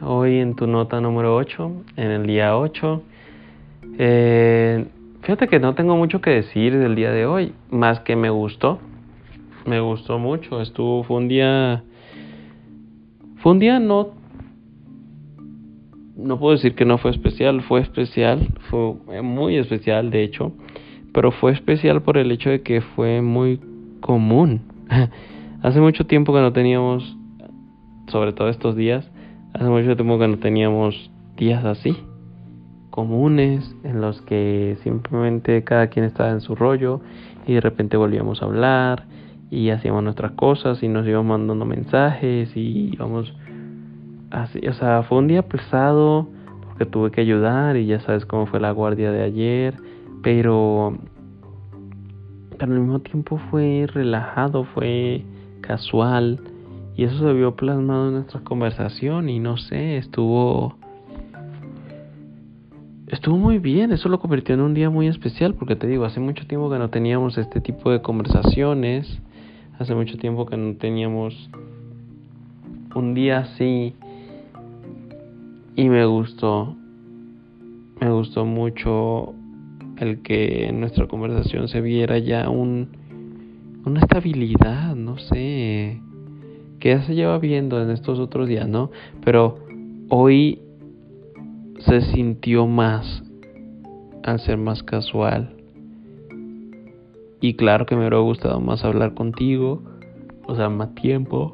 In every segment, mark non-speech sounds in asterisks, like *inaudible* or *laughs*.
hoy en tu nota número 8, en el día 8. Eh, fíjate que no tengo mucho que decir del día de hoy, más que me gustó. Me gustó mucho, estuvo, fue un día... Fue un día no... No puedo decir que no fue especial, fue especial, fue muy especial de hecho, pero fue especial por el hecho de que fue muy común. *laughs* Hace mucho tiempo que no teníamos, sobre todo estos días, hace mucho tiempo que no teníamos días así, comunes, en los que simplemente cada quien estaba en su rollo y de repente volvíamos a hablar y hacíamos nuestras cosas y nos íbamos mandando mensajes y íbamos así, o sea, fue un día pesado porque tuve que ayudar y ya sabes cómo fue la guardia de ayer, pero pero al mismo tiempo fue relajado, fue casual y eso se vio plasmado en nuestra conversación y no sé, estuvo estuvo muy bien, eso lo convirtió en un día muy especial porque te digo, hace mucho tiempo que no teníamos este tipo de conversaciones, hace mucho tiempo que no teníamos un día así y me gustó, me gustó mucho el que en nuestra conversación se viera ya un, una estabilidad, no sé, que ya se lleva viendo en estos otros días, ¿no? Pero hoy se sintió más al ser más casual. Y claro que me hubiera gustado más hablar contigo, o sea, más tiempo.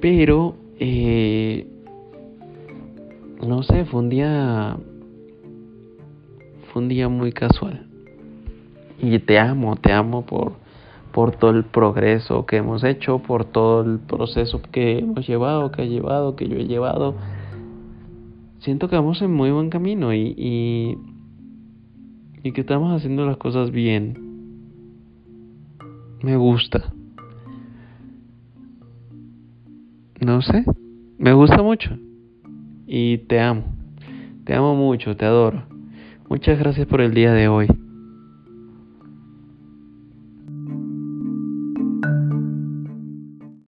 Pero eh, no sé, fue un día. Fue un día muy casual. Y te amo, te amo por, por todo el progreso que hemos hecho, por todo el proceso que hemos llevado, que ha llevado, que yo he llevado. Siento que vamos en muy buen camino y, y, y que estamos haciendo las cosas bien. Me gusta. No sé, me gusta mucho y te amo. Te amo mucho, te adoro. Muchas gracias por el día de hoy.